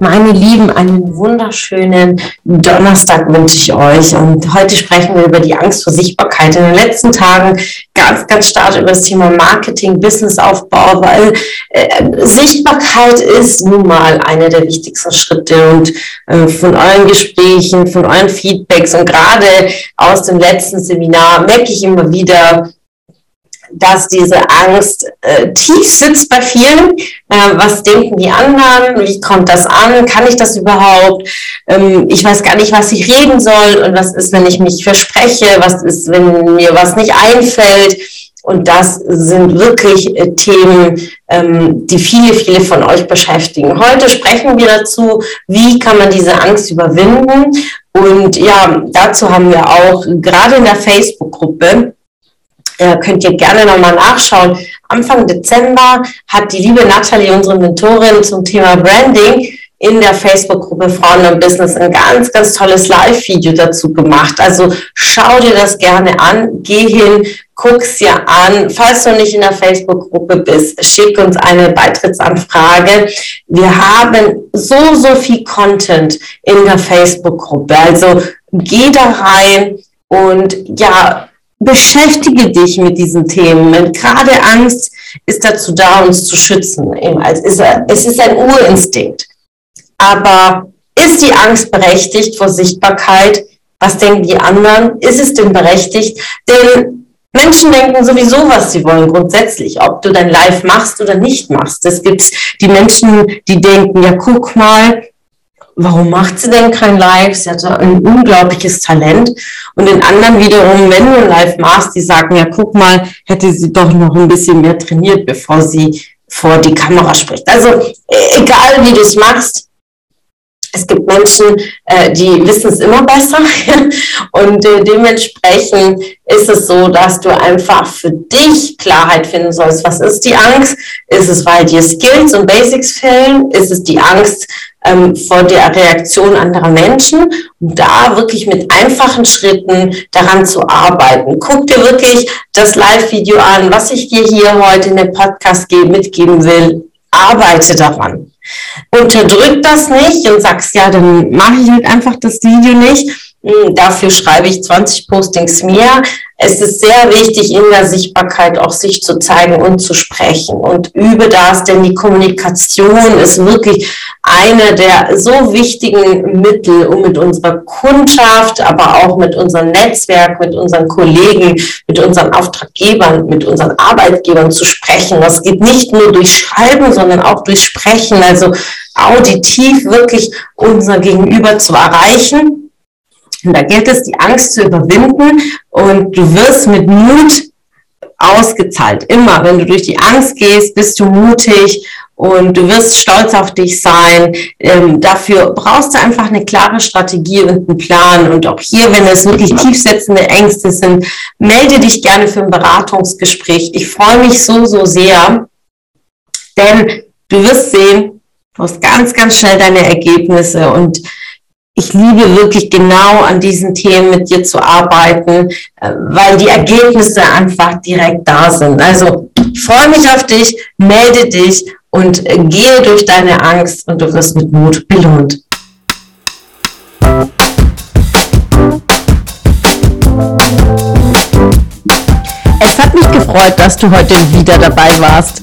Meine Lieben, einen wunderschönen Donnerstag wünsche ich euch. Und heute sprechen wir über die Angst vor Sichtbarkeit. In den letzten Tagen ganz, ganz stark über das Thema Marketing, Businessaufbau, weil äh, Sichtbarkeit ist nun mal einer der wichtigsten Schritte. Und äh, von euren Gesprächen, von euren Feedbacks und gerade aus dem letzten Seminar merke ich immer wieder, dass diese Angst äh, tief sitzt bei vielen. Äh, was denken die anderen? Wie kommt das an? Kann ich das überhaupt? Ähm, ich weiß gar nicht, was ich reden soll. Und was ist, wenn ich mich verspreche? Was ist, wenn mir was nicht einfällt? Und das sind wirklich äh, Themen, ähm, die viele, viele von euch beschäftigen. Heute sprechen wir dazu, wie kann man diese Angst überwinden. Und ja, dazu haben wir auch gerade in der Facebook-Gruppe äh, könnt ihr gerne nochmal nachschauen. Anfang Dezember hat die liebe Nathalie, unsere Mentorin zum Thema Branding, in der Facebook-Gruppe Frauen im Business ein ganz, ganz tolles Live-Video dazu gemacht. Also schau dir das gerne an, geh hin, guck's dir an. Falls du nicht in der Facebook-Gruppe bist, schick uns eine Beitrittsanfrage. Wir haben so, so viel Content in der Facebook-Gruppe. Also geh da rein und ja, beschäftige dich mit diesen Themen. Gerade Angst ist dazu da, uns zu schützen. Es ist ein Urinstinkt. Aber ist die Angst berechtigt vor Sichtbarkeit? Was denken die anderen? Ist es denn berechtigt? Denn Menschen denken sowieso, was sie wollen, grundsätzlich, ob du dein Live machst oder nicht machst. Es gibt die Menschen, die denken, ja, guck mal, warum macht sie denn kein Live? Sie hat ein unglaubliches Talent. Und den anderen wiederum, wenn du ein Live machst, die sagen, ja, guck mal, hätte sie doch noch ein bisschen mehr trainiert, bevor sie vor die Kamera spricht. Also e-, egal, wie du es machst, es gibt Menschen, äh, die wissen es immer besser und äh, dementsprechend ist es so, dass du einfach für dich Klarheit finden sollst. Was ist die Angst? Ist es, weil dir Skills und Basics fehlen? Ist es die Angst ähm, vor der Reaktion anderer Menschen? Und da wirklich mit einfachen Schritten daran zu arbeiten. Guck dir wirklich das Live-Video an, was ich dir hier heute in dem Podcast mitgeben will. Arbeite daran unterdrück das nicht und sagst, ja, dann mache ich halt einfach das Video nicht. Hm, dafür schreibe ich 20 Postings mehr. Es ist sehr wichtig, in der Sichtbarkeit auch sich zu zeigen und zu sprechen und übe das, denn die Kommunikation ist wirklich eine der so wichtigen Mittel, um mit unserer Kundschaft, aber auch mit unserem Netzwerk, mit unseren Kollegen, mit unseren Auftraggebern, mit unseren Arbeitgebern zu sprechen. Das geht nicht nur durch Schreiben, sondern auch durch Sprechen, also auditiv wirklich unser Gegenüber zu erreichen und da gilt es, die Angst zu überwinden und du wirst mit Mut ausgezahlt. Immer, wenn du durch die Angst gehst, bist du mutig und du wirst stolz auf dich sein. Ähm, dafür brauchst du einfach eine klare Strategie und einen Plan. Und auch hier, wenn es wirklich tiefsetzende Ängste sind, melde dich gerne für ein Beratungsgespräch. Ich freue mich so, so sehr, denn du wirst sehen, du hast ganz, ganz schnell deine Ergebnisse und ich liebe wirklich genau an diesen Themen mit dir zu arbeiten, äh, weil die Ergebnisse einfach direkt da sind. Also freue mich auf dich, melde dich und äh, gehe durch deine Angst und du wirst mit Mut belohnt. Es hat mich gefreut, dass du heute wieder dabei warst.